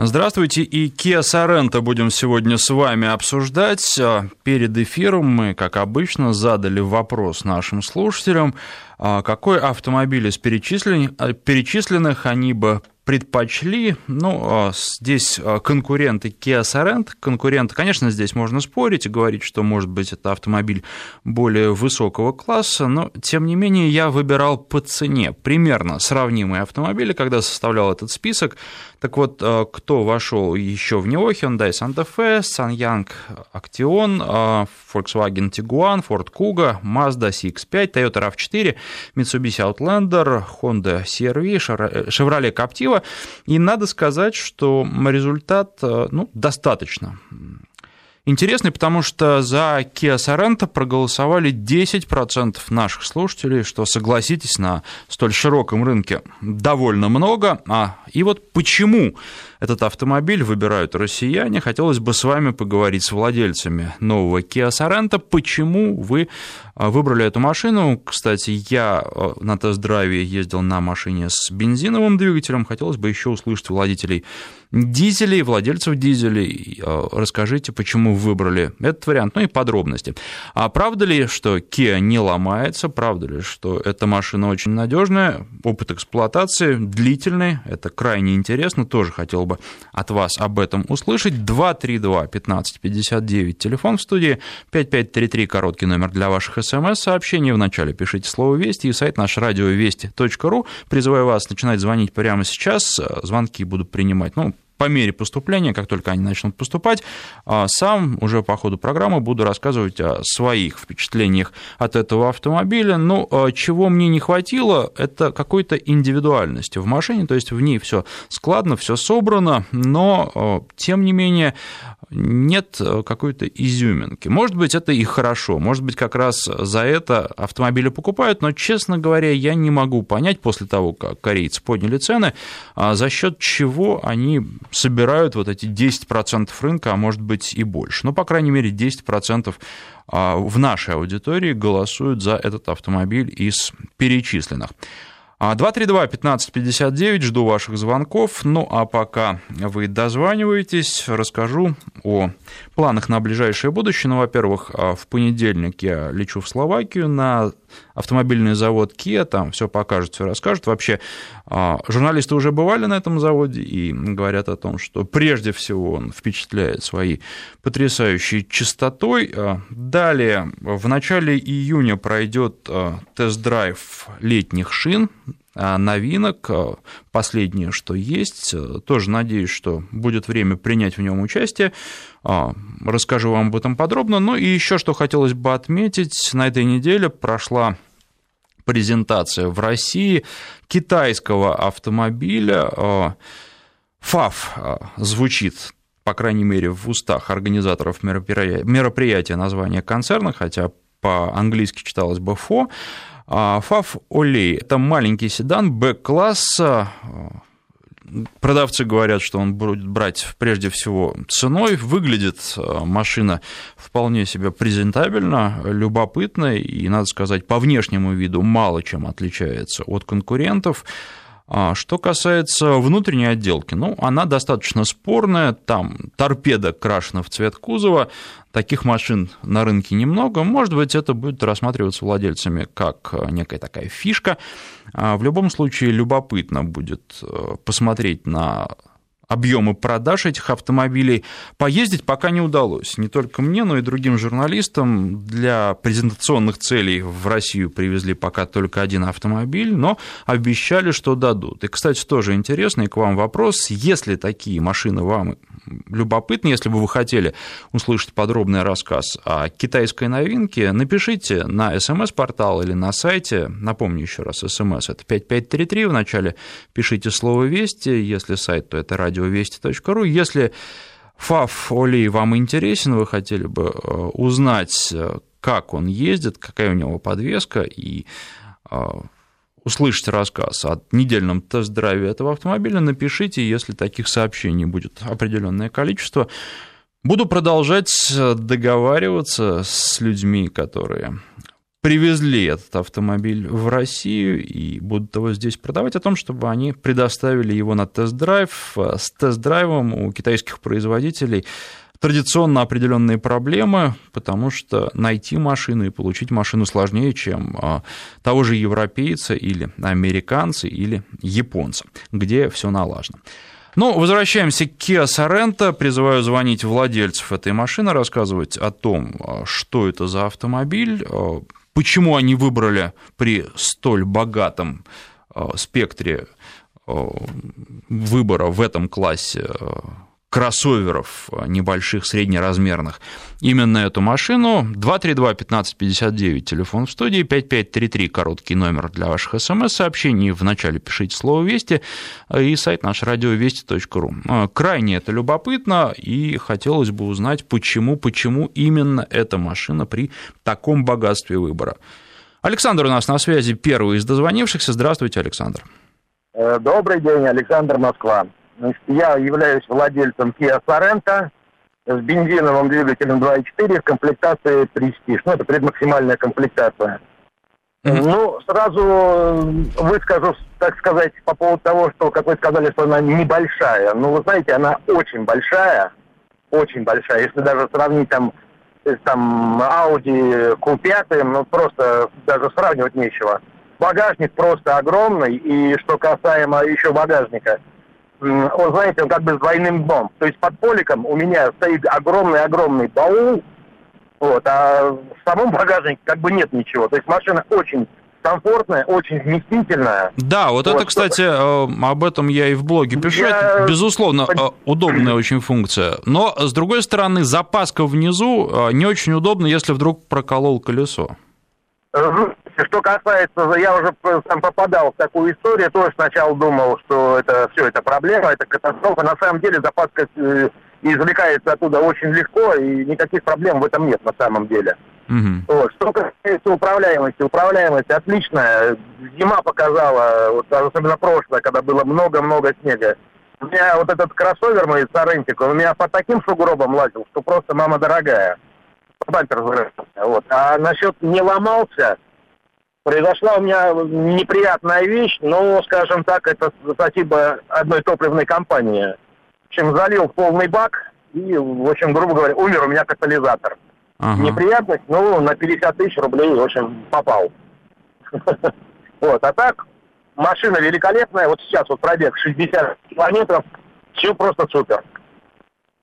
Здравствуйте, и Kia Sorento будем сегодня с вами обсуждать. Перед эфиром мы, как обычно, задали вопрос нашим слушателям, какой автомобиль из перечисленных они бы предпочли, ну, а, здесь а, конкуренты Kia Sorento, конкуренты, конечно, здесь можно спорить и говорить, что, может быть, это автомобиль более высокого класса, но, тем не менее, я выбирал по цене примерно сравнимые автомобили, когда составлял этот список. Так вот, а, кто вошел еще в него? Hyundai Santa Fe, Sanyang Action, Volkswagen Tiguan, Ford Kuga, Mazda CX-5, Toyota RAV4, Mitsubishi Outlander, Honda CR-V, Chevrolet Captiva. И надо сказать, что результат э, ну, достаточно интересный, потому что за Kia Sorento проголосовали 10% наших слушателей, что, согласитесь, на столь широком рынке довольно много. А, и вот почему этот автомобиль выбирают россияне. Хотелось бы с вами поговорить с владельцами нового Kia Sorento. Почему вы а, выбрали эту машину? Кстати, я а, на тест-драйве ездил на машине с бензиновым двигателем. Хотелось бы еще услышать владельцей дизелей, владельцев дизелей. А, расскажите, почему вы выбрали этот вариант, ну и подробности. А правда ли, что Kia не ломается? Правда ли, что эта машина очень надежная? Опыт эксплуатации длительный, это крайне интересно, тоже хотел бы от вас об этом услышать. 232-1559, телефон в студии, 5533, короткий номер для ваших смс-сообщений. Вначале пишите слово «Вести» и сайт наш радиовести.ру. Призываю вас начинать звонить прямо сейчас. Звонки буду принимать, ну, по мере поступления, как только они начнут поступать, а, сам уже по ходу программы буду рассказывать о своих впечатлениях от этого автомобиля. Но ну, а, чего мне не хватило, это какой-то индивидуальности в машине, то есть в ней все складно, все собрано, но а, тем не менее нет какой-то изюминки. Может быть, это и хорошо, может быть, как раз за это автомобили покупают, но, честно говоря, я не могу понять после того, как корейцы подняли цены, за счет чего они собирают вот эти 10% рынка, а может быть и больше. Ну, по крайней мере, 10% а, в нашей аудитории голосуют за этот автомобиль из перечисленных. 232-1559, а, жду ваших звонков. Ну а пока вы дозваниваетесь, расскажу о планах на ближайшее будущее. Ну, во-первых, а, в понедельник я лечу в Словакию на автомобильный завод Kia, там все покажут, все расскажут. Вообще, а, журналисты уже бывали на этом заводе и говорят о том, что прежде всего он впечатляет своей потрясающей чистотой. А, далее, в начале июня пройдет а, тест-драйв летних шин, новинок, последнее, что есть. Тоже надеюсь, что будет время принять в нем участие. Расскажу вам об этом подробно. Ну и еще что хотелось бы отметить, на этой неделе прошла презентация в России китайского автомобиля. ФАФ звучит по крайней мере, в устах организаторов мероприятия, мероприятия название концерна, хотя по-английски читалось бы ФО. ФАФ Олей – это маленький седан Б-класса, Продавцы говорят, что он будет брать прежде всего ценой. Выглядит э, машина вполне себе презентабельно, любопытно и, надо сказать, по внешнему виду мало чем отличается от конкурентов. А что касается внутренней отделки, ну, она достаточно спорная, там торпеда крашена в цвет кузова, таких машин на рынке немного, может быть, это будет рассматриваться владельцами как некая такая фишка. А в любом случае, любопытно будет э, посмотреть на объемы продаж этих автомобилей. Поездить пока не удалось. Не только мне, но и другим журналистам. Для презентационных целей в Россию привезли пока только один автомобиль, но обещали, что дадут. И, кстати, тоже интересный к вам вопрос. Если такие машины вам любопытны, если бы вы хотели услышать подробный рассказ о китайской новинке, напишите на смс-портал или на сайте. Напомню еще раз, смс это 5533, вначале пишите слово «Вести», если сайт, то это радио радиовести.ру. Если ФАФ Оли вам интересен, вы хотели бы э, узнать, э, как он ездит, какая у него подвеска, и э, услышать рассказ о недельном тест-драйве этого автомобиля, напишите, если таких сообщений будет определенное количество. Буду продолжать договариваться с людьми, которые привезли этот автомобиль в Россию и будут его здесь продавать, о том, чтобы они предоставили его на тест-драйв. С тест-драйвом у китайских производителей традиционно определенные проблемы, потому что найти машину и получить машину сложнее, чем а, того же европейца или американца или японца, где все налажено. Ну, возвращаемся к Kia Sorento. Призываю звонить владельцев этой машины, рассказывать о том, а, что это за автомобиль, а, почему они выбрали при столь богатом спектре выбора в этом классе кроссоверов э, небольших, среднеразмерных. Именно эту машину 232-1559, телефон в студии, 5533, короткий номер для ваших смс-сообщений. Вначале пишите слово «Вести» э, и сайт наш радиовести.ру. Э, крайне это любопытно, и хотелось бы узнать, почему, почему именно эта машина при таком богатстве выбора. Александр у нас на связи, первый из дозвонившихся. Здравствуйте, Александр. Добрый день, Александр Москва. Значит, я являюсь владельцем Kia Sorento с бензиновым двигателем 2.4 в комплектации Prestige. Ну, это предмаксимальная комплектация. Mm-hmm. Ну, сразу выскажу, так сказать, по поводу того, что, как вы сказали, что она небольшая. Ну, вы знаете, она очень большая, очень большая. Если даже сравнить там с там Audi Q5, ну, просто даже сравнивать нечего. Багажник просто огромный, и что касаемо еще багажника – он, знаете, он как бы с двойным дном. То есть под поликом у меня стоит огромный-огромный баул, вот, а в самом багажнике как бы нет ничего. То есть машина очень комфортная, очень вместительная. Да, вот, вот это, кстати, э, об этом я и в блоге пишу. Я... Это, безусловно, э, удобная очень функция. Но, с другой стороны, запаска внизу э, не очень удобно, если вдруг проколол колесо. Что касается, я уже сам попадал в такую историю, тоже сначала думал, что это все, это проблема, это катастрофа. На самом деле запаска э, извлекается оттуда очень легко, и никаких проблем в этом нет на самом деле. Угу. Вот. Что касается управляемости, управляемость отличная. Зима показала, вот, особенно прошлое, когда было много-много снега. У меня вот этот кроссовер мой Сорентик, он у меня по таким сугробам лазил, что просто мама дорогая. Бампер Вот. А насчет не ломался, произошла у меня неприятная вещь, но, скажем так, это спасибо одной топливной компании. В общем, залил полный бак и, в общем, грубо говоря, умер у меня катализатор. Ага. Неприятность, ну, на 50 тысяч рублей, в общем, попал. Вот, а так, машина великолепная, вот сейчас вот пробег 60 километров, все просто супер.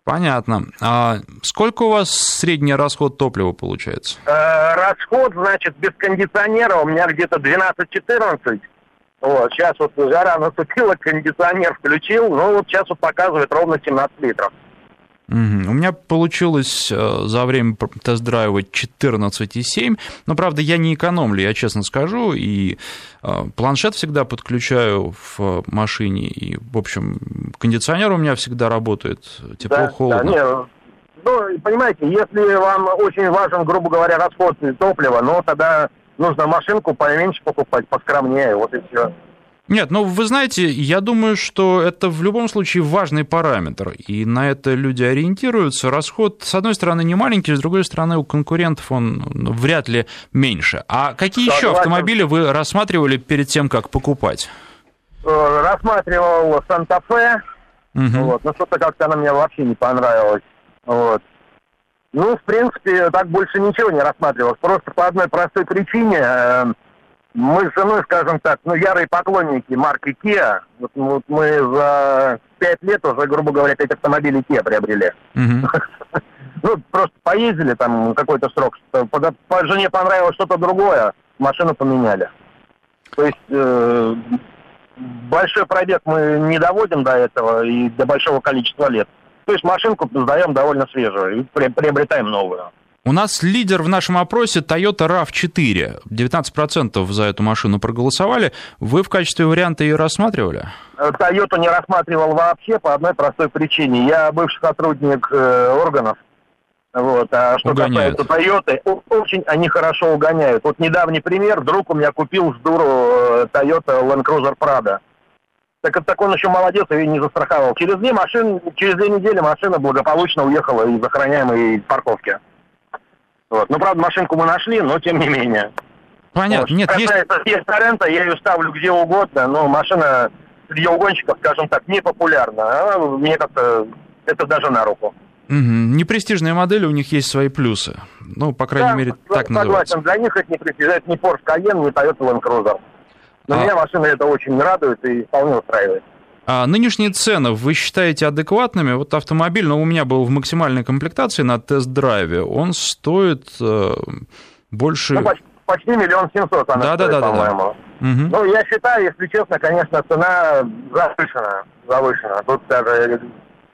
Понятно. А сколько у вас средний расход топлива получается? Э, расход, значит, без кондиционера у меня где-то 12-14. Вот, сейчас вот жара наступила, кондиционер включил, ну вот сейчас вот показывает ровно 17 литров. Угу. У меня получилось э, за время тест-драйва 14,7, но, правда, я не экономлю, я честно скажу, и э, планшет всегда подключаю в машине, и, в общем, кондиционер у меня всегда работает, тепло-холодно. Да, да, ну, понимаете, если вам очень важен, грубо говоря, расход топлива, ну, тогда нужно машинку поменьше покупать, поскромнее, вот и все. Нет, ну вы знаете, я думаю, что это в любом случае важный параметр, и на это люди ориентируются. Расход, с одной стороны, не маленький, с другой стороны, у конкурентов он ну, вряд ли меньше. А какие еще автомобили вы рассматривали перед тем, как покупать? Э, рассматривал Санта-Фе, угу. вот, но что-то как-то она мне вообще не понравилась. Вот. Ну, в принципе, так больше ничего не рассматривалось. Просто по одной простой причине э, мы с женой, скажем так, ну, ярые поклонники марки Kia. Вот, вот мы за пять лет уже, грубо говоря, пять автомобилей Kia приобрели. Ну, просто поездили там какой-то срок. По, по жене понравилось что-то другое, машину поменяли. То есть э, большой пробег мы не доводим до этого и до большого количества лет. То есть машинку сдаем довольно свежую и приобретаем новую. У нас лидер в нашем опросе Toyota RAV4. 19% за эту машину проголосовали. Вы в качестве варианта ее рассматривали? Toyota не рассматривал вообще по одной простой причине. Я бывший сотрудник э, органов. Вот. А что угоняют. касается Toyota, очень они хорошо угоняют. Вот недавний пример. Друг у меня купил с дуру э, Toyota Land Cruiser Prado. Так, так он еще молодец и не застраховал. Через две машины, через две недели машина благополучно уехала из охраняемой парковки. Вот. Ну, правда, машинку мы нашли, но тем не менее. Понятно. Вот. Нет, есть... есть Сорента, я ее ставлю где угодно, но машина среди угонщиков, скажем так, не популярна. Она, мне как-то это даже на руку. Угу. Непрестижные модели, у них есть свои плюсы. Ну, по крайней да, мере, так согласен. называется. Для них это не престиж, это не Porsche Cayenne, не Toyota Land Cruiser. Но а... меня машина это очень радует и вполне устраивает. А нынешние цены вы считаете адекватными? Вот автомобиль, но ну, у меня был в максимальной комплектации на тест-драйве, он стоит э, больше... Ну, почти, почти миллион семьсот она да, стоит, да, да, по-моему. Да, да. Угу. Ну, я считаю, если честно, конечно, цена завышена. Завышена. Тут даже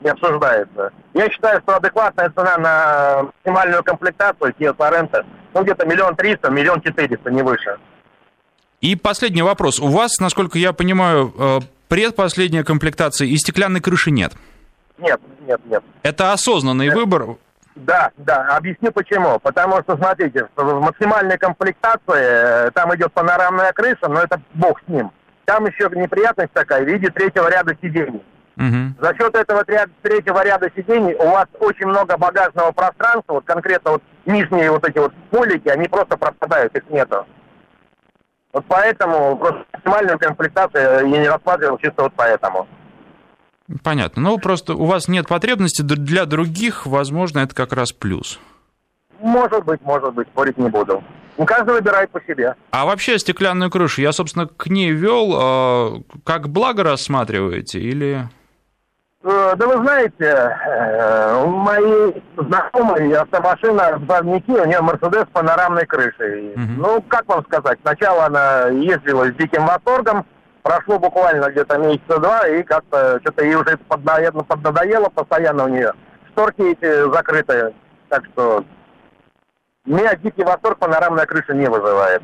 не обсуждается. Я считаю, что адекватная цена на максимальную комплектацию Kia Sorento, ну, где-то миллион триста, миллион четыреста, не выше. И последний вопрос. У вас, насколько я понимаю, э, предпоследняя комплектация и стеклянной крыши нет? Нет, нет, нет. Это осознанный нет. выбор? Да, да, объясню почему. Потому что, смотрите, в максимальной комплектации э, там идет панорамная крыша, но это бог с ним. Там еще неприятность такая в виде третьего ряда сидений. Угу. За счет этого третьего ряда сидений у вас очень много багажного пространства, вот конкретно вот нижние вот эти вот полики, они просто пропадают, их нету. Вот поэтому просто максимальную комплектацию я не рассматривал чисто вот поэтому. Понятно. Ну, просто у вас нет потребности, для других, возможно, это как раз плюс. Может быть, может быть, спорить не буду. Ну, каждый выбирает по себе. А вообще стеклянную крышу, я, собственно, к ней вел, а, как благо рассматриваете или... Э, да вы знаете, э, мои знакомые автомашина в Барнике, у нее Мерседес с панорамной крышей. Угу. Ну, как вам сказать, сначала она ездила с диким восторгом, прошло буквально где-то месяца два, и как-то что-то ей уже поднадоело, поднадоело постоянно у нее. Шторки эти закрытые, так что меня дикий восторг панорамная крыша не вызывает.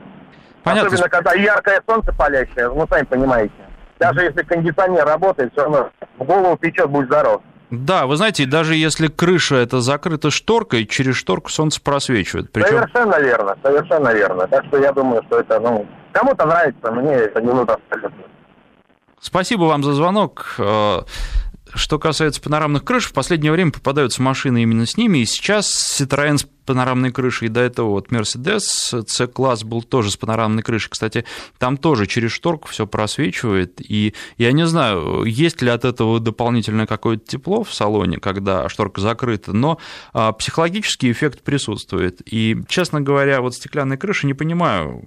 Понятно. Особенно, когда яркое солнце палящее, ну, сами понимаете. Даже если кондиционер работает, все равно в голову печет, будь здоров. Да, вы знаете, даже если крыша это закрыта шторкой, через шторку солнце просвечивает. Причем... Совершенно верно, совершенно верно. Так что я думаю, что это, ну, кому-то нравится, мне это не нужно абсолютно. Спасибо вам за звонок. Что касается панорамных крыш, в последнее время попадаются машины именно с ними, и сейчас Citroёn с панорамной крышей, и до этого вот Mercedes C-класс был тоже с панорамной крышей. Кстати, там тоже через шторку все просвечивает, и я не знаю, есть ли от этого дополнительное какое-то тепло в салоне, когда шторка закрыта, но а, психологический эффект присутствует. И, честно говоря, вот стеклянная крыша, не понимаю,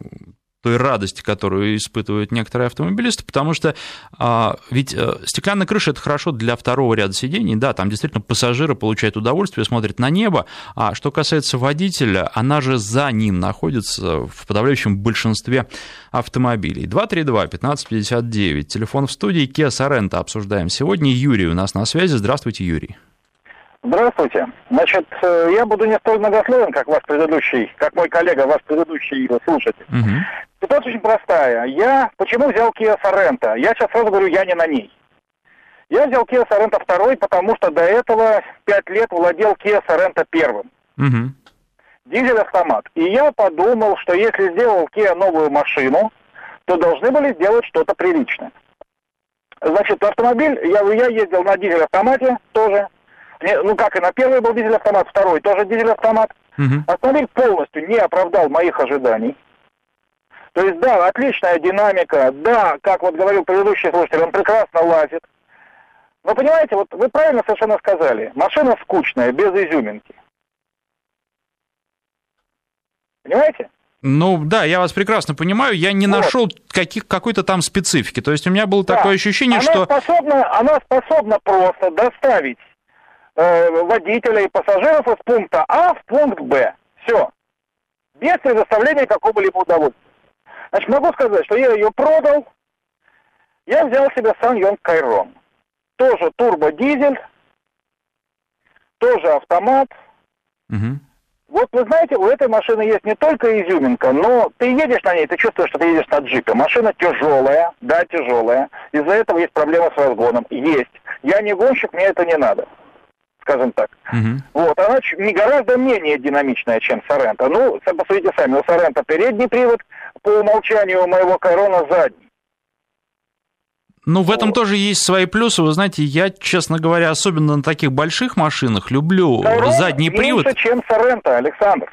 той радости, которую испытывают некоторые автомобилисты, потому что а, ведь а, стеклянная крыша это хорошо для второго ряда сидений, да, там действительно пассажиры получают удовольствие, смотрят на небо, а что касается водителя, она же за ним находится в подавляющем большинстве автомобилей. 232-1559, телефон в студии, Kia Sorento обсуждаем сегодня. Юрий у нас на связи, здравствуйте, Юрий. Здравствуйте. Значит, э, я буду не столь многословен, как ваш предыдущий, как мой коллега, ваш предыдущий слушатель. Угу. Ситуация очень простая. Я почему взял Kia Sorento? Я сейчас сразу говорю, я не на ней. Я взял Kia Sorento второй, потому что до этого пять лет владел Kia Sorento первым. Угу. Дизель-автомат. И я подумал, что если сделал Kia новую машину, то должны были сделать что-то приличное. Значит, автомобиль, я, я ездил на дизель-автомате тоже. Ну как и на первый был дизель-автомат, второй тоже дизель-автомат. Угу. Автомобиль полностью не оправдал моих ожиданий. То есть, да, отличная динамика, да, как вот говорил предыдущий слушатель, он прекрасно лазит. Но понимаете, вот вы правильно совершенно сказали, машина скучная, без изюминки. Понимаете? Ну да, я вас прекрасно понимаю. Я не вот. нашел каких, какой-то там специфики. То есть у меня было да. такое ощущение, она что... Способна, она способна просто доставить водителя и пассажиров из пункта А в пункт Б. Все. Без предоставления какого-либо удовольствия. Значит, могу сказать, что я ее продал. Я взял себе Сан Кайрон. Тоже турбодизель, тоже автомат. Угу. Вот вы знаете, у этой машины есть не только изюминка, но ты едешь на ней, ты чувствуешь, что ты едешь на джипе. Машина тяжелая, да, тяжелая. Из-за этого есть проблема с разгоном. Есть. Я не гонщик, мне это не надо скажем так. Угу. Вот, она не гораздо менее динамичная, чем Сорента. Ну, посмотрите сами, у Сорента передний привод, по умолчанию у моего Корона задний. Ну, в этом вот. тоже есть свои плюсы. Вы знаете, я, честно говоря, особенно на таких больших машинах люблю Кайрон задний привод. меньше, чем Сорента, Александр.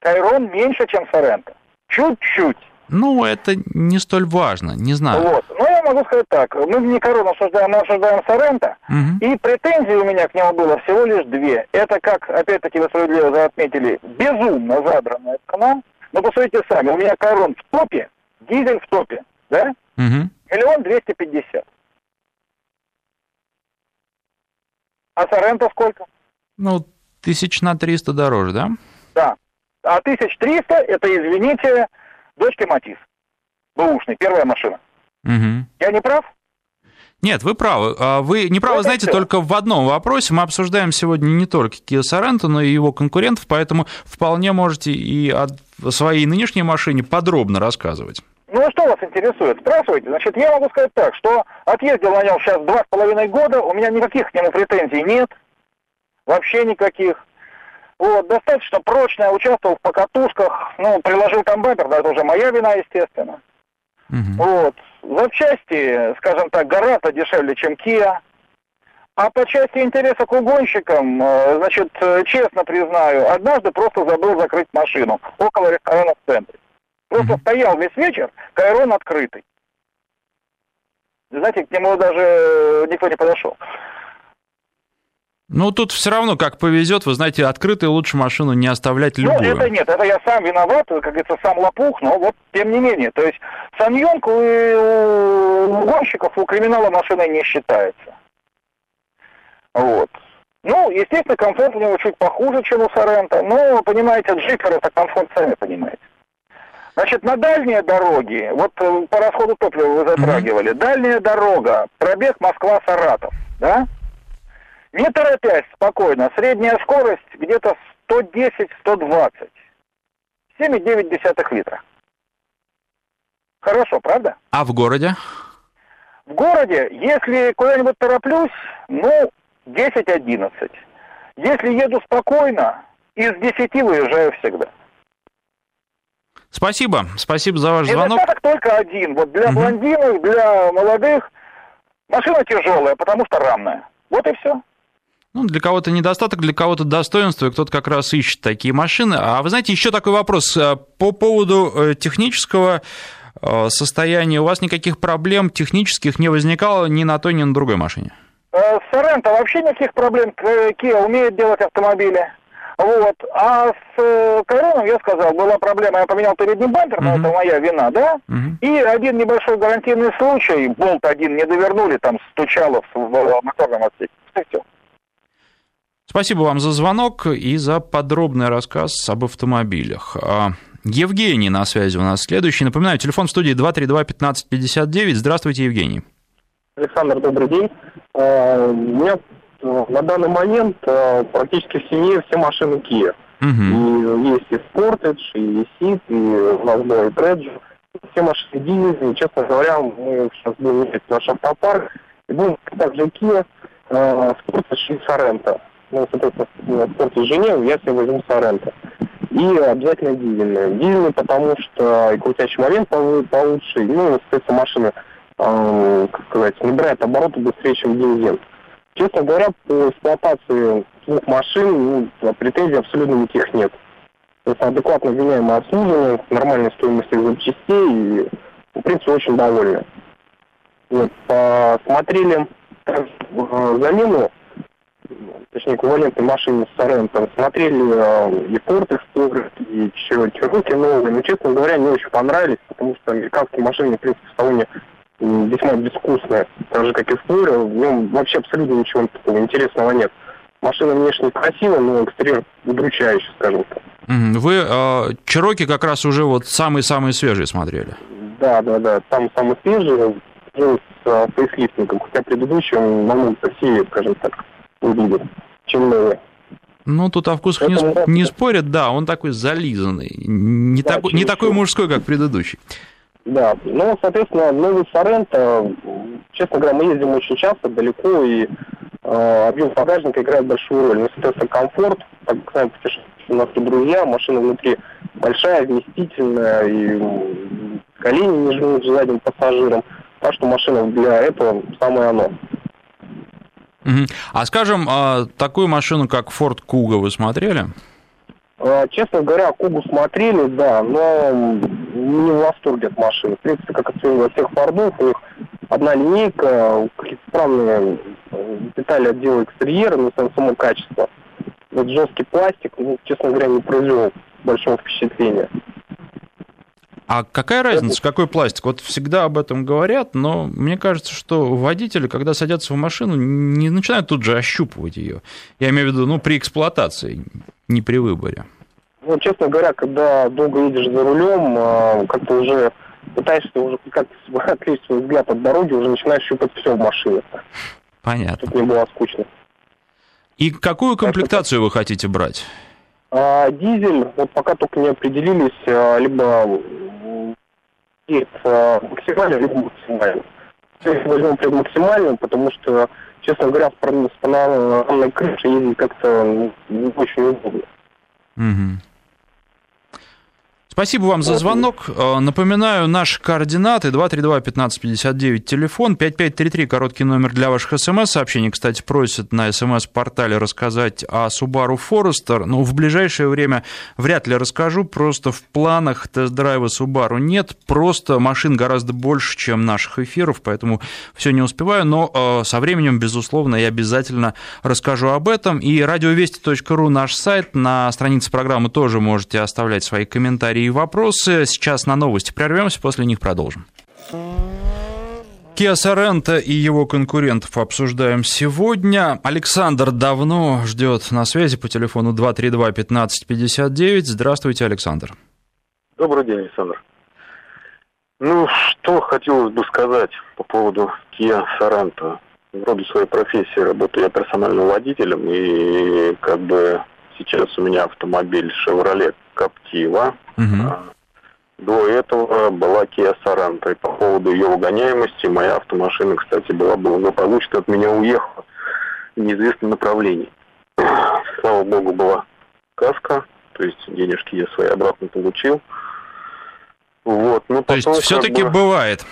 Кайрон меньше, чем Сорента. Чуть-чуть. Ну, это не столь важно, не знаю. Вот. Ну, я могу сказать так. Мы не корону обсуждаем, мы обсуждаем Сорента. Угу. И претензий у меня к нему было всего лишь две. Это, как, опять-таки, вы справедливо отметили, безумно задранная цена. Но посмотрите сами, у меня корон в топе, дизель в топе, да? Угу. Миллион двести пятьдесят. А Сорента сколько? Ну, тысяч на триста дороже, да? Да. А тысяч триста, это, извините, дочки Матис. Бэушный, первая машина. Угу. Я не прав? Нет, вы правы. А вы не правы, знаете, все. только в одном вопросе. Мы обсуждаем сегодня не только Kia Sorento, но и его конкурентов, поэтому вполне можете и о своей нынешней машине подробно рассказывать. Ну, а что вас интересует? Спрашивайте. Значит, я могу сказать так, что отъездил на нем сейчас два с половиной года, у меня никаких к нему претензий нет, вообще никаких. Вот, достаточно прочная, участвовал в покатушках, ну, приложил там бампер, да, это уже моя вина, естественно. Угу. Вот, запчасти, скажем так, гораздо дешевле, чем Kia. А по части интереса к угонщикам, э, значит, э, честно признаю, однажды просто забыл закрыть машину около ресторана в центре. Просто угу. стоял весь вечер, кайрон открытый. Знаете, к нему даже никто не подошел. Ну, тут все равно, как повезет, вы знаете, открытой лучше машину не оставлять ну, любую. Ну, это нет, это я сам виноват, как говорится, сам лопух, но вот тем не менее. То есть Саньонг у, у гонщиков, у криминала машина не считается. Вот. Ну, естественно, комфорт у него чуть похуже, чем у Сорента, но, понимаете, джипер это комфорт, сами понимаете. Значит, на дальние дороги, вот э, по расходу топлива вы затрагивали, mm-hmm. дальняя дорога, пробег Москва-Саратов, да? Не торопясь, спокойно. Средняя скорость где-то 110-120. 7,9 литра. Хорошо, правда? А в городе? В городе, если куда-нибудь тороплюсь, ну, 10-11. Если еду спокойно, из 10 выезжаю всегда. Спасибо, спасибо за ваш звонок. Недостаток только один. Вот для угу. блондинов, для молодых машина тяжелая, потому что рамная. Вот и все. Ну, для кого-то недостаток, для кого-то достоинство, и кто-то как раз ищет такие машины. А вы знаете, еще такой вопрос э, по поводу э, технического э, состояния. У вас никаких проблем технических не возникало ни на той, ни на другой машине? С Соренто вообще никаких проблем. Kia умеет делать автомобили. Вот. А с Короном, я сказал, была проблема, я поменял передний бампер, но uh-huh. это моя вина, да? Uh-huh. И один небольшой гарантийный случай, болт один не довернули, там стучало в моторном отсеке. Все. Спасибо вам за звонок и за подробный рассказ об автомобилях. А, Евгений на связи у нас следующий. Напоминаю, телефон в студии 232-1559. Здравствуйте, Евгений. Александр, добрый день. А, у меня а, на данный момент практически в семье все машины Kia. Угу. И есть и Sportage, и Ceed, и Mazda, и Traджи. Все машины дизельные. Честно говоря, мы сейчас будем менять наш автопарк. И будем также Kia, Sportage и Sorento ну, соответственно, в спорте Женевы я себе возьму Соренто. И обязательно дизельный. Дизельный, потому что и крутящий момент получше, ну, соответственно, машина, э, как сказать, набирает обороты быстрее, чем бензин. Честно говоря, по эксплуатации двух машин ну, претензий абсолютно никаких нет. То есть адекватно вменяемое обслуживание, нормальная стоимость запчастей и, в принципе, очень довольны. Вот, посмотрели э, замену точнее, эквивалентной машине с Соренто. Смотрели э, и Explorer, и Чероки новые, но, честно говоря, не очень понравились, потому что американские машины, в принципе, в салоне весьма безвкусные, так же, как и Explorer, в нем вообще абсолютно ничего такого интересного нет. Машина внешне красивая, но экстерьер удручающий, скажем так. Вы э, как раз уже вот самые-самые свежие смотрели? Да, да, да, там самые свежие, с э, фейслифтингом, хотя предыдущий он намного красивее, скажем так выглядит, чем новые. Ну, тут о вкусах не, не спорят, да, он такой зализанный, не, да, такой, не такой мужской, как предыдущий. Да, ну, соответственно, новый Соренто, честно говоря, мы ездим очень часто, далеко, и э, объем багажника играет большую роль. Ну, соответственно, комфорт, так как знаем, у нас тут друзья, машина внутри большая, вместительная, и колени не жмут задним пассажирам, так что машина для этого самое оно. А скажем, а, такую машину, как Ford Kuga, вы смотрели? А, честно говоря, Кугу смотрели, да, но не в восторге от машины. В принципе, как от всех фордов, у них одна линейка, какие-то странные э, детали отдела экстерьера, но само качество. Вот жесткий пластик, ну, честно говоря, не произвел большого впечатления. А какая разница, какой пластик? Вот всегда об этом говорят, но мне кажется, что водители, когда садятся в машину, не начинают тут же ощупывать ее. Я имею в виду, ну, при эксплуатации, не при выборе. Ну, честно говоря, когда долго едешь за рулем, а, как-то уже пытаешься уже как-то отвлечь свой взгляд от дороги, уже начинаешь щупать все в машине. Понятно. Чтобы не было скучно. И какую комплектацию вы хотите брать? А, дизель, вот пока только не определились, а, либо есть а, максимально, либо максимально. Если возьмем прям максимально, потому что, честно говоря, с панорамной крышей ездить как-то не очень удобно. Угу. Спасибо вам за звонок. Э, напоминаю, наши координаты 232-1559, телефон 5533, короткий номер для ваших смс-сообщений. Кстати, просят на смс-портале рассказать о Subaru Forester. Но в ближайшее время вряд ли расскажу, просто в планах тест-драйва Subaru нет. Просто машин гораздо больше, чем наших эфиров, поэтому все не успеваю. Но э, со временем, безусловно, я обязательно расскажу об этом. И радиовести.ру наш сайт. На странице программы тоже можете оставлять свои комментарии и вопросы. Сейчас на новости прервемся, после них продолжим. Kia Sorento и его конкурентов обсуждаем сегодня. Александр давно ждет на связи по телефону 232-1559. Здравствуйте, Александр. Добрый день, Александр. Ну, что хотелось бы сказать по поводу Kia Sorento. Вроде своей профессии работаю я персональным водителем, и как бы сейчас у меня автомобиль Chevrolet Captiva Угу. До этого была Kia Sorento. И по поводу ее угоняемости, моя автомашина, кстати, была благополучно от меня уехала в неизвестном направлении. Слава богу, была каска, то есть денежки я свои обратно получил. Вот, ну, то есть все-таки бы... бывает?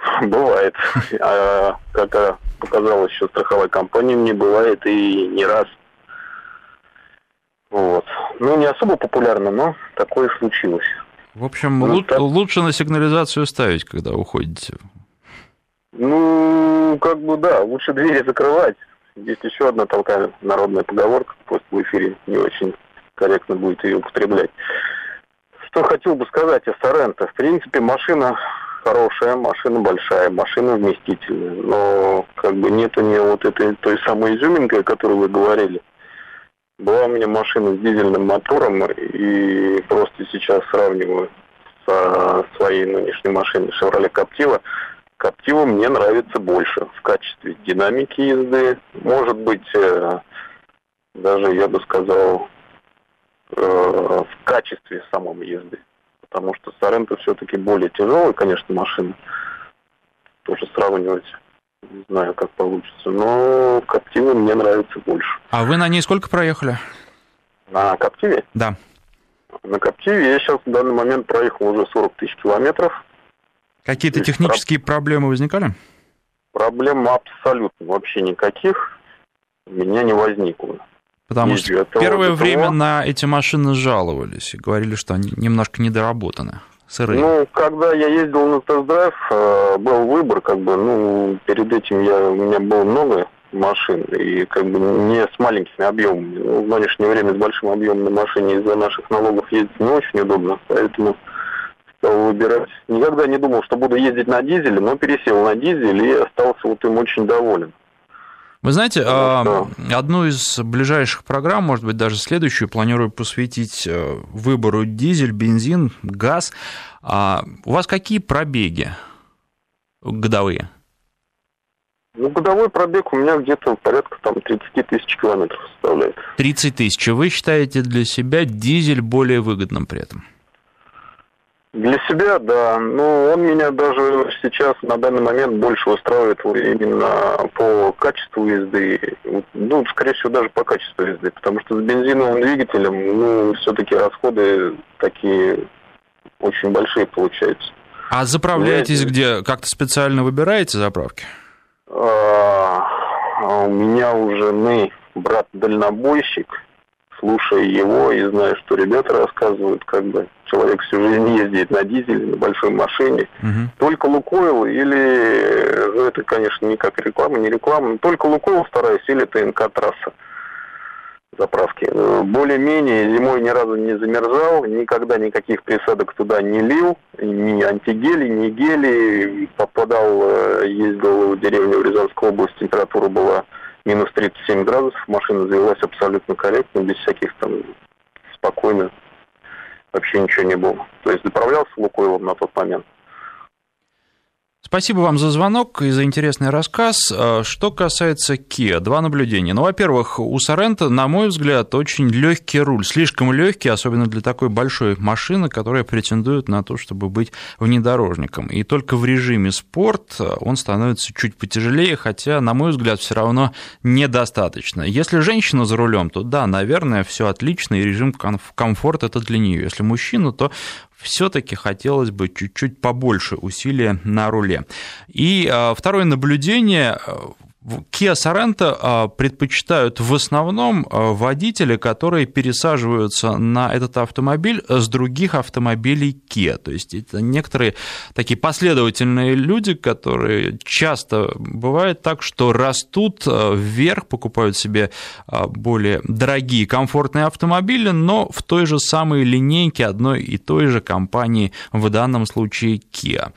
Бывает. А как показалось, еще страховая компания не бывает и не раз. Вот. Ну, не особо популярно, но такое случилось. В общем, ну, лу- так... лучше на сигнализацию ставить, когда уходите. Ну, как бы да, лучше двери закрывать. Есть еще одна такая народная поговорка, просто в эфире не очень корректно будет ее употреблять. Что хотел бы сказать о Соренто. В принципе, машина хорошая, машина большая, машина вместительная, но как бы нету не вот этой той самой изюминки, о которой вы говорили. Была у меня машина с дизельным мотором, и просто сейчас сравниваю со своей нынешней машиной Chevrolet Captiva. Captiva мне нравится больше в качестве динамики езды. Может быть, э, даже, я бы сказал, э, в качестве самом езды. Потому что Sorento все-таки более тяжелая, конечно, машина. Тоже сравнивать не знаю, как получится. Но Коптива мне нравится больше. А вы на ней сколько проехали? На Коптиве? Да. На Коптиве я сейчас в данный момент проехал уже 40 тысяч километров. Какие-то технические про... проблемы возникали? Проблем абсолютно вообще никаких у меня не возникло. Потому что первое время на эти машины жаловались и говорили, что они немножко недоработаны сырые? Ну, когда я ездил на тест-драйв, э, был выбор, как бы, ну, перед этим я, у меня было много машин, и как бы не с маленькими объемами. Ну, в нынешнее время с большим объемом на машине из-за наших налогов ездить не очень удобно, поэтому стал выбирать. Никогда не думал, что буду ездить на дизеле, но пересел на дизель и остался вот им очень доволен. Вы знаете, ну, одну из ближайших программ, может быть, даже следующую, планирую посвятить э, выбору дизель, бензин, газ. А у вас какие пробеги годовые? Ну, годовой пробег у меня где-то порядка там 30 тысяч километров составляет. 30 тысяч. Вы считаете для себя дизель более выгодным при этом? Для себя, да. Ну, он меня даже сейчас на данный момент больше устраивает именно по качеству езды. Ну, скорее всего, даже по качеству езды. Потому что с бензиновым двигателем, ну, все-таки расходы такие очень большие получаются. А заправляетесь где? Как-то специально выбираете заправки? А, а у меня у жены брат дальнобойщик слушая его и зная, что ребята рассказывают, как бы человек всю жизнь ездит на дизеле, на большой машине, угу. только Лукойл или, ну это, конечно, не как реклама, не реклама, только Лукойл стараюсь или ТНК трасса заправки. Более-менее зимой ни разу не замерзал, никогда никаких присадок туда не лил, ни антигели, ни гели. Попадал, э, ездил в деревню в Рязанской области, температура была минус 37 градусов, машина завелась абсолютно корректно, без всяких там спокойно, вообще ничего не было. То есть заправлялся Лукойлом на тот момент. Спасибо вам за звонок и за интересный рассказ. А, что касается Kia, два наблюдения. Ну, во-первых, у Сорента, на мой взгляд, очень легкий руль, слишком легкий, особенно для такой большой машины, которая претендует на то, чтобы быть внедорожником. И только в режиме спорт он становится чуть потяжелее, хотя, на мой взгляд, все равно недостаточно. Если женщина за рулем, то да, наверное, все отлично, и режим комфорт это для нее. Если мужчина, то все-таки хотелось бы чуть-чуть побольше усилия на руле. И а, второе наблюдение Kia Sorento а, предпочитают в основном а, водители, которые пересаживаются на этот автомобиль с других автомобилей Kia. То есть это некоторые такие последовательные люди, которые часто бывает так, что растут а, вверх, покупают себе более дорогие, комфортные автомобили, но в той же самой линейке одной и той же компании, в данном случае Kia.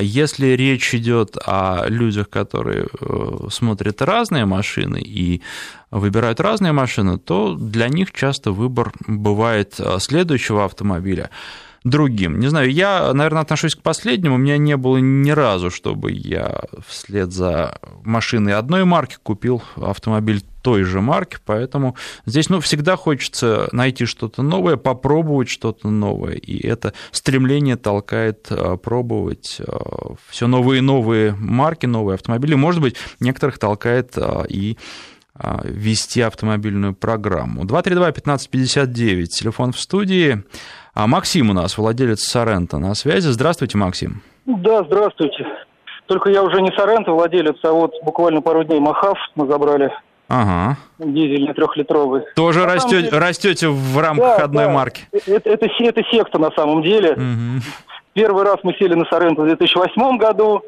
Если речь идет о людях, которые э, смотрят разные машины и выбирают разные машины, то для них часто выбор бывает э, следующего автомобиля другим. Не знаю, я, наверное, отношусь к последнему. У меня не было ни разу, чтобы я вслед за машиной одной марки купил автомобиль той же марки, поэтому здесь ну, всегда хочется найти что-то новое, попробовать что-то новое, и это стремление толкает а, пробовать а, все новые и новые марки, новые автомобили, может быть, некоторых толкает а, и вести автомобильную программу. 232-1559, телефон в студии. А Максим у нас, владелец Сорента, на связи. Здравствуйте, Максим. Да, здравствуйте. Только я уже не Сорента владелец, а вот буквально пару дней Махав мы забрали. Ага. Дизельный трехлитровый. Тоже растете, деле... растете в рамках да, одной да. марки. Это, это, это секта на самом деле. Угу. Первый раз мы сели на Сорента в 2008 году.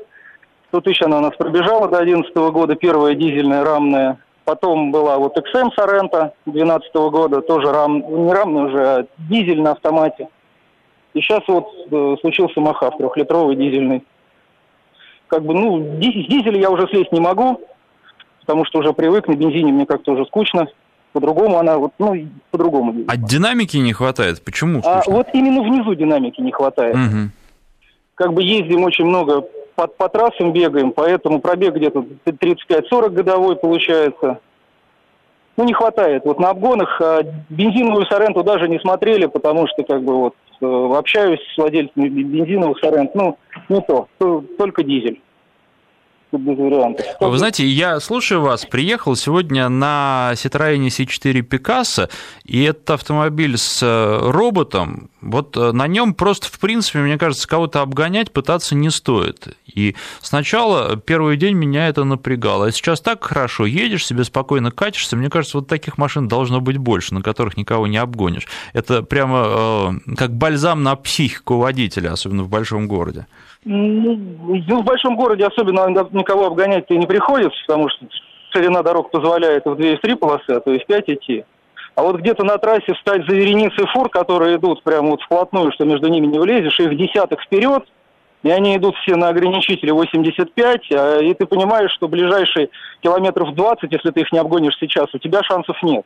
100 тысяч она у нас пробежала до 2011 года, первая дизельная рамная. Потом была вот XM Сорента 2012 года, тоже рам, не рамный уже, а дизель на автомате. И сейчас вот э, случился Махав, трехлитровый дизельный. Как бы, ну, с дизеля я уже слезть не могу, потому что уже привык, на бензине мне как-то уже скучно. По-другому она, вот, ну, по-другому. А динамики не хватает? Почему? А вот именно внизу динамики не хватает. Угу. Как бы ездим очень много по, по трассам бегаем, поэтому пробег где-то 35-40 годовой получается. Ну, не хватает. Вот на обгонах а бензиновую Соренту даже не смотрели, потому что, как бы, вот, э, общаюсь с владельцами бензиновых Сорент, ну, не то, только дизель без. Вы знаете, я слушаю вас, приехал сегодня на Citroёn C4 Picasso, и этот автомобиль с э, роботом, вот э, на нем просто, в принципе, мне кажется, кого-то обгонять пытаться не стоит. И сначала первый день меня это напрягало, а сейчас так хорошо, едешь себе спокойно катишься, мне кажется, вот таких машин должно быть больше, на которых никого не обгонишь. Это прямо э, как бальзам на психику водителя, особенно в большом городе. Ну, в большом городе особенно никого обгонять-то и не приходится, потому что ширина дорог позволяет в две и три полосы, а то и в пять идти. А вот где-то на трассе встать за вереницей фур, которые идут прямо вот вплотную, что между ними не влезешь, их десяток вперед, и они идут все на ограничителе 85, а, и ты понимаешь, что ближайшие километров 20, если ты их не обгонишь сейчас, у тебя шансов нет.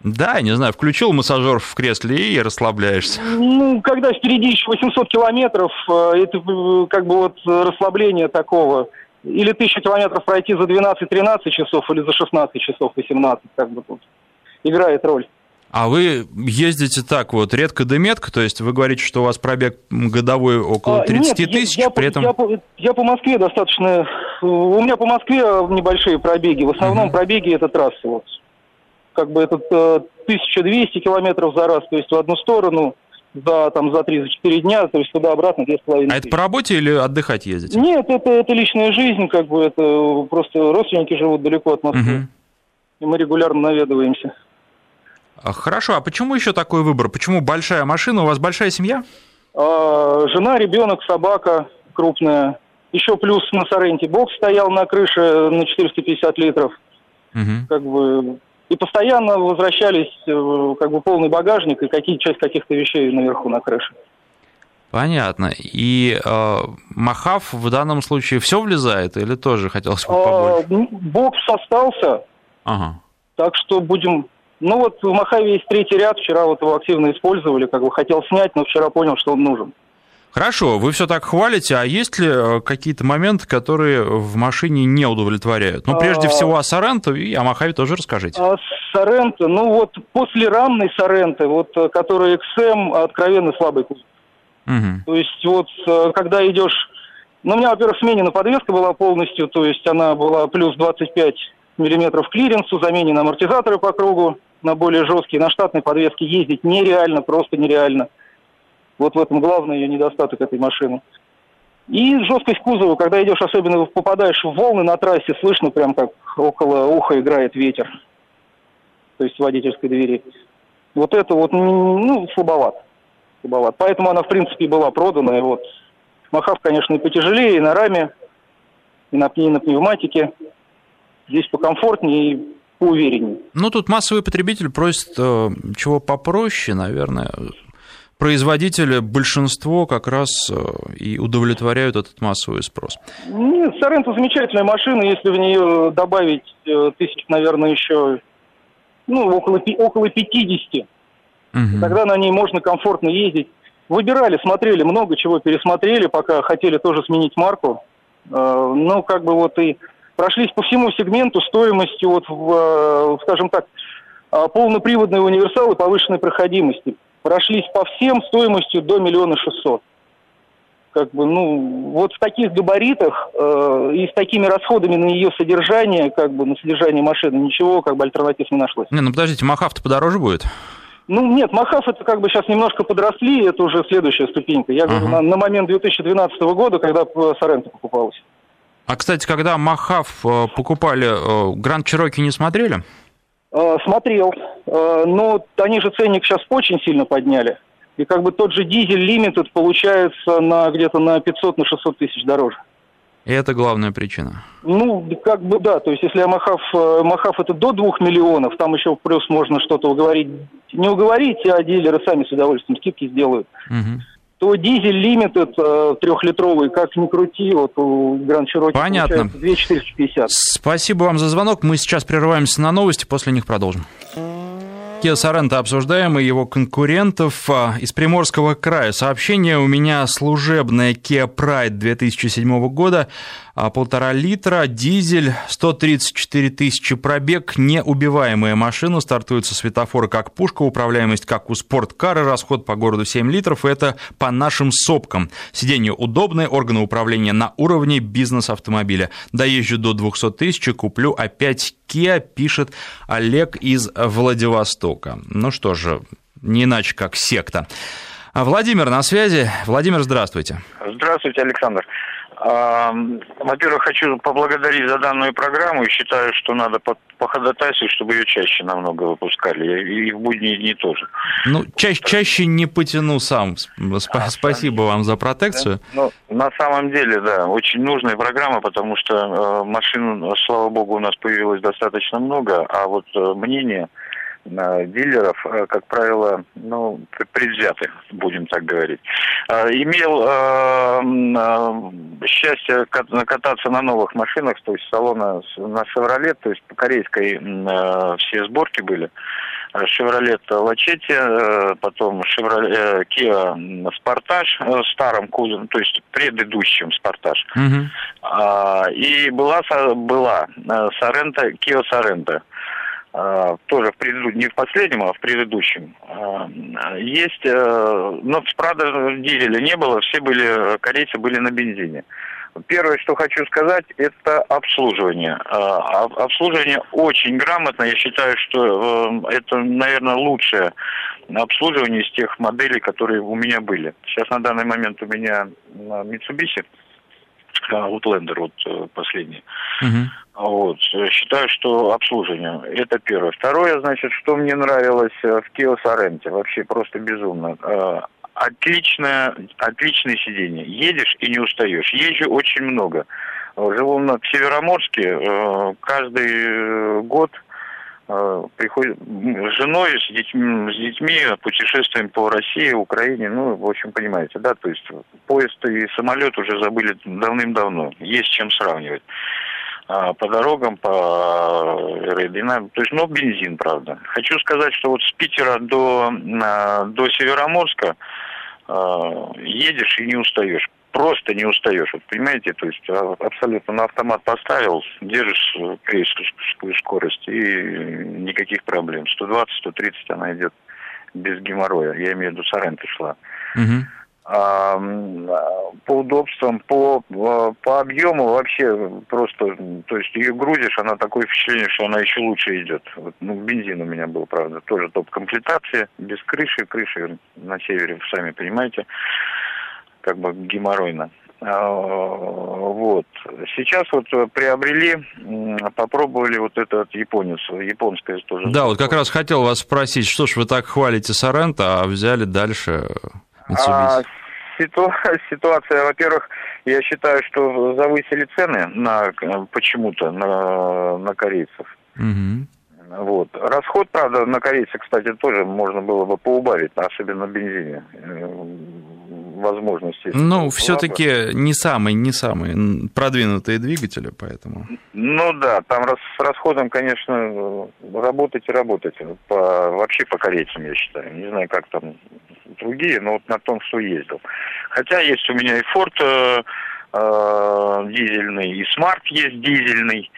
Да, не знаю, включил массажер в кресле и расслабляешься. Ну, когда впереди еще 800 километров, э, это э, как бы вот расслабление такого. Или тысячу километров пройти за 12-13 часов, или за 16 часов 18, как бы тут играет роль. А вы ездите так вот, редко да метко, то есть вы говорите, что у вас пробег годовой около 30 а, тысяч, я, при этом... Я, я, я по Москве достаточно... У меня по Москве небольшие пробеги, в основном uh-huh. пробеги это трассы, вот как бы это 1200 километров за раз, то есть в одну сторону за, там, за 3-4 дня, то есть туда-обратно 2,5 А это по работе или отдыхать ездите? Нет, это, это личная жизнь, как бы это просто родственники живут далеко от Москвы, угу. и мы регулярно наведываемся. А, хорошо, а почему еще такой выбор? Почему большая машина? У вас большая семья? А, жена, ребенок, собака крупная. Еще плюс на Соренте бокс стоял на крыше на 450 литров. Угу. Как бы и постоянно возвращались э, как бы полный багажник и какие часть каких-то вещей наверху на крыше. Понятно. И э, Махав в данном случае все влезает или тоже хотелось бы побольше? Бокс остался. Ага. Так что будем... Ну вот в Махаве есть третий ряд, вчера вот его активно использовали, как бы хотел снять, но вчера понял, что он нужен. Хорошо, вы все так хвалите, а есть ли э, какие-то моменты, которые в машине не удовлетворяют? Ну, прежде а... всего, о Соренто и о Махаве тоже расскажите. А Соренто, ну вот после рамной Соренто, вот, э, который XM, откровенно слабый кузов. Угу. То есть вот, э, когда идешь... Ну, у меня, во-первых, сменена подвеска была полностью, то есть она была плюс 25 миллиметров клиренсу, заменены амортизаторы по кругу на более жесткие. На штатной подвеске ездить нереально, просто нереально. Вот в этом главный ее недостаток этой машины. И жесткость кузова, когда идешь, особенно попадаешь в волны на трассе, слышно прям как около уха играет ветер. То есть водительской двери. Вот это вот, ну, слабоват. слабоват. Поэтому она, в принципе, была продана. И вот Махав, конечно, и потяжелее, и на раме, и на, и на пневматике. Здесь покомфортнее и поувереннее. Ну, тут массовый потребитель просит э, чего попроще, наверное производители большинство как раз э, и удовлетворяют этот массовый спрос. Нет, Соренто замечательная машина, если в нее добавить э, тысяч, наверное, еще ну, около, около 50. Угу. Тогда на ней можно комфортно ездить. Выбирали, смотрели, много чего пересмотрели, пока хотели тоже сменить марку. Э, ну, как бы вот и прошлись по всему сегменту стоимостью, вот, в, скажем так, полноприводные универсалы повышенной проходимости прошлись по всем стоимостью до миллиона шестьсот. Как бы, ну, вот в таких габаритах э, и с такими расходами на ее содержание, как бы, на содержание машины, ничего, как бы, альтернатив не нашлось. Не, ну подождите, Махав-то подороже будет? Ну, нет, Махав это как бы сейчас немножко подросли, это уже следующая ступенька. Я uh-huh. говорю, на, на момент 2012 года, когда Соренто покупалась. А, кстати, когда Махав э, покупали, э, Гранд Чироки не смотрели? Э, смотрел, но они же ценник сейчас очень сильно подняли. И как бы тот же дизель Limited получается на где-то на 500 на 600 тысяч дороже. И это главная причина. Ну, как бы да, то есть если Махав, Махав это до 2 миллионов, там еще плюс можно что-то уговорить. Не уговорить, а дилеры сами с удовольствием скидки сделают. Угу то дизель лимитед э, трехлитровый, как ни крути, вот у Гранд Чироки Понятно. 2450. Спасибо вам за звонок. Мы сейчас прерываемся на новости, после них продолжим. Kia Sorento обсуждаем и его конкурентов а, из Приморского края. Сообщение у меня служебное Kia Pride 2007 года, полтора литра, дизель, 134 тысячи пробег, неубиваемая машина, стартует со светофора как пушка, управляемость как у спорткара, расход по городу 7 литров, это по нашим сопкам. Сиденье удобное, органы управления на уровне бизнес-автомобиля. Доезжу до 200 тысяч, куплю опять Kia, пишет Олег из Владивостока. Ну что же, не иначе как секта. А Владимир на связи. Владимир, здравствуйте. Здравствуйте, Александр. Во-первых, хочу поблагодарить за данную программу и считаю, что надо походатайствовать, чтобы ее чаще намного выпускали. И в будние дни тоже. Ну, чаще, чаще не потяну сам. А, Спасибо вам за протекцию. Ну, на самом деле, да, очень нужная программа, потому что э, машин, слава богу, у нас появилось достаточно много, а вот э, мнение Э, дилеров, э, как правило, ну, предвзяты, будем так говорить. Э, имел счастье кататься на новых машинах, то есть салона на «Шевроле», то есть по корейской все сборки были. Шевролет Лачетти, потом Шевроле, Kia Спартаж старым кузовом, то есть предыдущим Спартаж. Угу. И была, была Сорента, Kia Сорента. А, тоже в предыдущем, не в последнем, а в предыдущем. А, есть, э, но правда дизеля не было, все были, корейцы были на бензине. Первое, что хочу сказать, это обслуживание. Обслуживание очень грамотно. Я считаю, что э, это, наверное, лучшее обслуживание из тех моделей, которые у меня были. Сейчас на данный момент у меня Mitsubishi Outlander вот последний. Угу. Вот. Считаю, что обслуживание. Это первое. Второе, значит, что мне нравилось в Kia Sorento. Вообще просто безумно. Отличное, отличное сиденье. Едешь и не устаешь. Езжу очень много. Живу в Североморске. Каждый год приходит с женой, с детьми, с детьми путешествуем по России, Украине, ну, в общем, понимаете, да, то есть поезд и самолет уже забыли давным-давно, есть чем сравнивать. А, по дорогам, по аэродинамике, то есть, ну, бензин, правда. Хочу сказать, что вот с Питера до, до Североморска а, едешь и не устаешь просто не устаешь. Вот понимаете, то есть а, абсолютно на автомат поставил, держишь крейсерскую скорость и никаких проблем. 120-130 она идет без геморроя. Я имею в виду Соренто шла. Угу. А, по удобствам, по, по объему вообще просто, то есть ее грузишь, она такое впечатление, что она еще лучше идет. Вот, ну, бензин у меня был, правда, тоже топ-комплектация, без крыши, крыши на севере, сами понимаете как бы геморройно. А, вот. Сейчас вот приобрели, попробовали вот этот японец, японское тоже. Да, вот как раз хотел вас спросить, что ж вы так хвалите Соренто, а взяли дальше Mitsubishi? А, ситуация, во-первых, я считаю, что завысили цены на почему-то на, на корейцев. Угу. Вот. Расход, правда, на корейца, кстати, тоже можно было бы поубавить, особенно на бензине. Э, возможности. Ну, все-таки не самые, не самые продвинутые двигатели, поэтому. Ну да, там с расходом, конечно, работать и работать. По, вообще по корейцам, я считаю. Не знаю, как там другие, но вот на том, что ездил. Хотя есть у меня и Ford э, э, дизельный, и Smart есть дизельный.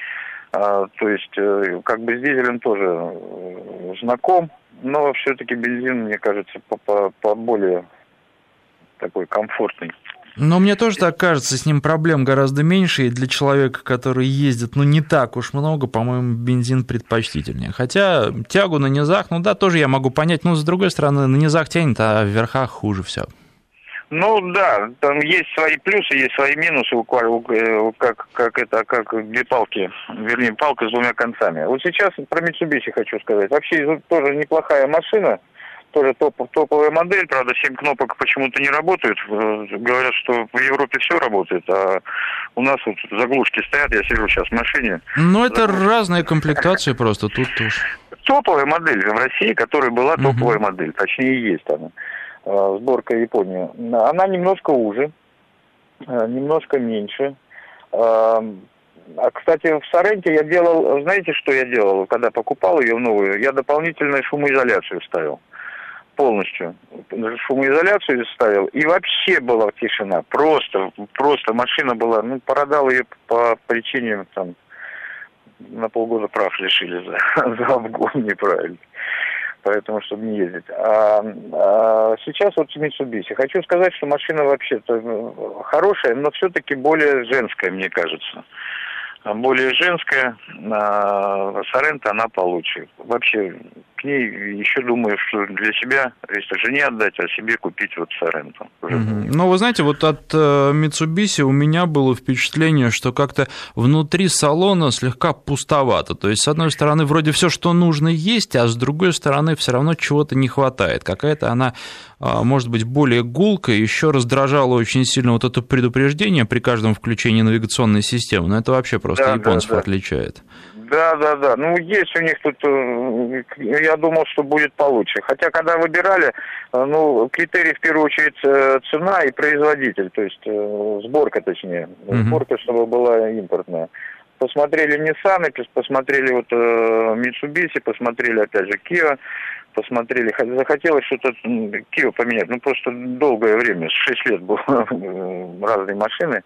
А, то есть, э, как бы с дизелем тоже э, знаком, но все-таки бензин, мне кажется, по, по, по более такой комфортный. Но мне тоже так кажется, с ним проблем гораздо меньше, и для человека, который ездит, ну, не так уж много, по-моему, бензин предпочтительнее. Хотя тягу на низах, ну да, тоже я могу понять, но с другой стороны, на низах тянет, а в верхах хуже все. Ну да, там есть свои плюсы, есть свои минусы, э, как, как это, как две палки, вернее, палка с двумя концами. Вот сейчас про Mitsubishi хочу сказать. Вообще тоже неплохая машина, тоже топ, топовая модель, правда, 7 кнопок почему-то не работают. Э, говорят, что в Европе все работает, а у нас вот заглушки стоят, я сижу сейчас в машине. Ну, это Заглушки. разные комплектации просто, тут тоже. Топовая модель в России, которая была топовая угу. модель, точнее, есть она. Э, сборка Японии, она немножко уже, э, немножко меньше. А, кстати, в Соренте я делал, знаете, что я делал, когда покупал ее новую? Я дополнительную шумоизоляцию ставил полностью. Шумоизоляцию ставил, и вообще была тишина. Просто, просто машина была, ну, продал ее по причине, там, на полгода прав лишили за, за обгон неправильно поэтому, чтобы не ездить. А, а сейчас вот Mitsubishi. Хочу сказать, что машина вообще-то ну, хорошая, но все-таки более женская, мне кажется более женская, а Сорента она получше. Вообще, к ней еще думаю, что для себя, если жене отдать, а себе купить вот Соренту. Mm-hmm. Ну, вы знаете, вот от э, Mitsubishi у меня было впечатление, что как-то внутри салона слегка пустовато. То есть, с одной стороны, вроде все, что нужно, есть, а с другой стороны, все равно чего-то не хватает. Какая-то она а, может быть, более гулкой, еще раздражало очень сильно вот это предупреждение при каждом включении навигационной системы, но это вообще просто да, японцев да, да. отличает. Да, да, да. Ну, есть у них тут, э, я думал, что будет получше. Хотя, когда выбирали, э, ну, критерий в первую очередь э, цена и производитель, то есть сборка, точнее. Угу. Сборка, чтобы была импортная. Посмотрели Nissan, посмотрели вот Mitsubishi, посмотрели опять же Kia посмотрели, захотелось что-то Кио поменять. Ну, просто долгое время, 6 лет было разные машины,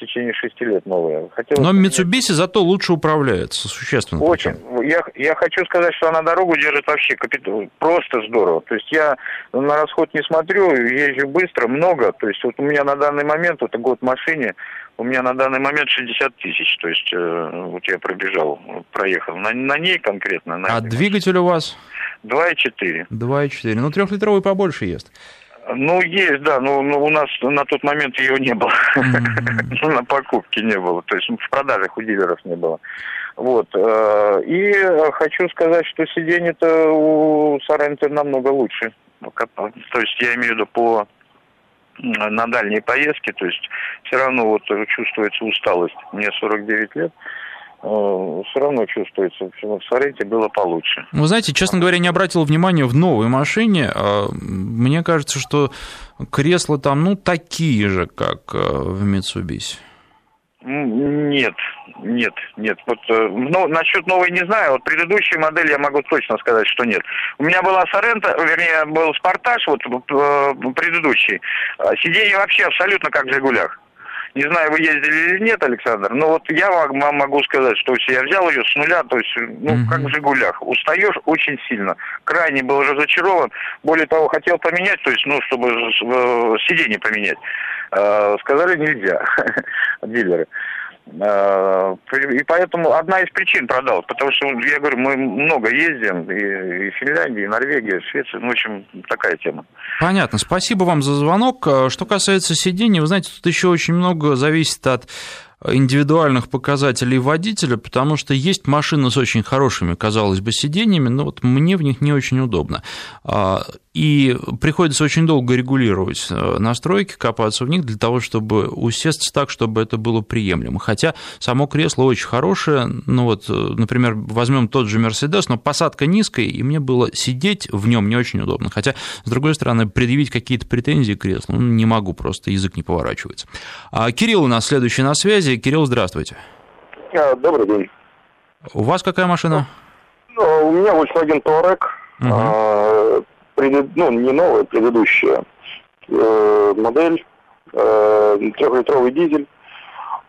в течение 6 лет новые. Хотелось Но Mitsubishi зато лучше управляется, существенно. Очень. Я, я хочу сказать, что она дорогу держит вообще капитал, просто здорово. То есть я на расход не смотрю, езжу быстро, много. То есть вот у меня на данный момент, вот год в машине, у меня на данный момент 60 тысяч. То есть э, вот я пробежал, проехал. На, на ней конкретно. На а двигатель у вас? 2,4. 2,4. Ну, трехлитровый побольше ест. Ну, есть, да, но, но у нас на тот момент ее не было. Mm-hmm. на покупке не было, то есть в продажах у дилеров не было. Вот. Э, и хочу сказать, что сиденье-то у Соренто намного лучше. То есть я имею в виду по на дальние поездки, то есть все равно вот чувствуется усталость. Мне 49 лет, Э, все равно чувствуется, что в Соренте было получше. Вы знаете, честно говоря, не обратил внимания в новой машине. А, мне кажется, что кресла там, ну, такие же, как э, в Mitsubishi. Нет, нет, нет. Вот э, ну, насчет новой не знаю. Вот предыдущую модель я могу точно сказать, что нет. У меня была Сорента, вернее, был Спартаж, вот предыдущий. Сиденье вообще абсолютно как в Жигулях. Не знаю, вы ездили или нет, Александр, но вот я вам могу сказать, что я взял ее с нуля, то есть, ну, угу. как в «Жигулях». Устаешь очень сильно. Крайне был разочарован. Более того, хотел поменять, то есть, ну, чтобы э, сиденье поменять. Э, сказали, нельзя, дилеры. Э, и поэтому одна из причин продал, потому что, я говорю, мы много ездим, и, и Финляндия, и Норвегия, и Швеция, ну, в общем, такая тема. Понятно, спасибо вам за звонок. Э, что касается сидений, вы знаете, тут еще очень много зависит от индивидуальных показателей водителя, потому что есть машины с очень хорошими, казалось бы, сиденьями, но вот мне в них не очень удобно. А, и приходится очень долго регулировать э, настройки, копаться в них для того, чтобы усесться так, чтобы это было приемлемо. Хотя само кресло очень хорошее, ну вот, э, например, возьмем тот же Мерседес, но посадка низкая, и мне было сидеть в нем не очень удобно. Хотя, с другой стороны, предъявить какие-то претензии к креслу ну, не могу, просто язык не поворачивается. А Кирилл у нас следующий на связи. Кирилл, здравствуйте. А, добрый день. У вас какая машина? Ну, у меня Volkswagen Touareg. Угу пред, ну, не новая, предыдущая э, модель, э, трехлитровый дизель.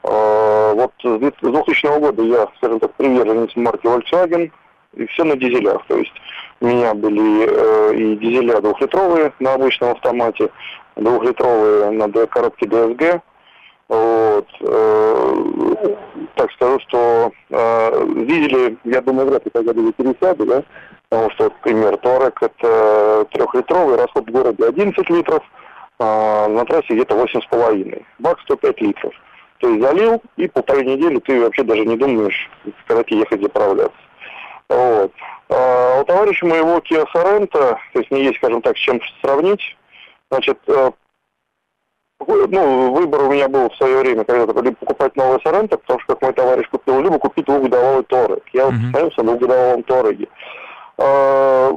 Э, вот с 2000 года я, скажем так, приверженец марки Volkswagen, и все на дизелях. То есть у меня были э, и дизеля двухлитровые на обычном автомате, двухлитровые на коробке DSG. Вот. Э, так скажу, что э, дизели, я думаю, вряд ли когда были пересяду, да, Потому что, например, Торек это трехлитровый, расход в городе 11 литров, а на трассе где-то 8,5. Бак 105 литров. То есть залил, и полторы недели ты вообще даже не думаешь, когда тебе ехать заправляться. Вот. А у товарища моего Kia Sorento, то есть не есть, скажем так, с чем сравнить, значит, э, ну, выбор у меня был в свое время, когда-то либо покупать новый Sorento, потому что, как мой товарищ купил, либо купить двухгодовой Торек. Я вот uh-huh. остановился на двухгодовом Тореге. Э,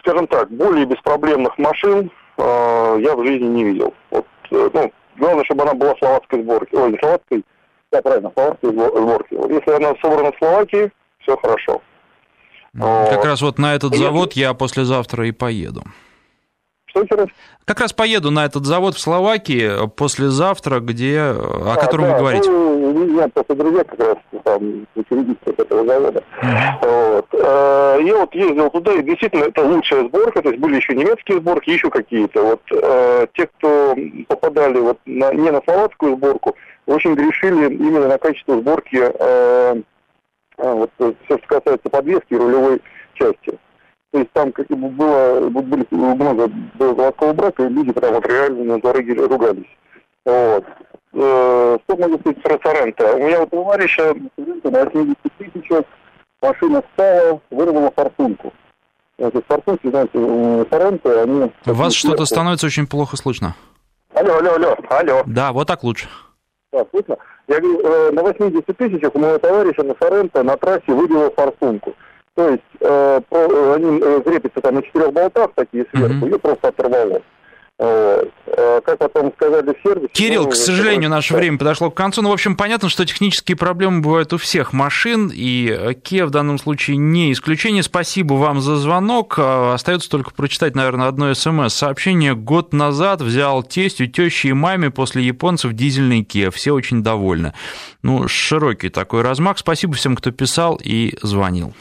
скажем так, более беспроблемных машин э, я в жизни не видел. Вот, э, ну, главное, чтобы она была словацкой сборки. Ой, не словацкой, да, правильно, словацкой сборки. Вот если она собрана в Словакии, все хорошо. Как раз вот на этот завод я послезавтра и поеду. Что еще раз? Как раз поеду на этот завод в Словакии послезавтра, где, о котором да, вы говорите. Ну, у меня просто друзья как раз там учредители этого завода. Вот. Э, я вот ездил туда, и действительно это лучшая сборка, то есть были еще немецкие сборки, еще какие-то. Вот э, те, кто попадали вот на, не на словацкую сборку, очень грешили именно на качество сборки э, вот, все, что касается подвески и рулевой части. То есть там как бы было, были много было заводского брака, и люди прям вот реально на дороге ругались. Вот. Э, что могу сказать про Соренто? У меня вот товарища на 80 тысячах машина стала, вырвала форсунку. Значит, форсунки, знаете, Соренто, они... Вас что-то становится очень плохо слышно. Алло, алло, алло, алло. Да, вот так лучше. Да, слышно? Я говорю, э, на 80 тысячах у моего товарища на Соренто на трассе выбила форсунку. То есть э, про, они э, крепятся там на четырех болтах такие сверху, mm-hmm. ее просто оторвало. Вот. Э, как потом сказали в сервисе... Кирилл, ну, к сожалению, это... наше время подошло к концу. Ну, в общем, понятно, что технические проблемы бывают у всех машин, и Kia в данном случае не исключение. Спасибо вам за звонок. Э, остается только прочитать, наверное, одно смс-сообщение. Год назад взял тесть у тещи и маме после японцев дизельный Kia. Все очень довольны. Ну, широкий такой размах. Спасибо всем, кто писал и звонил.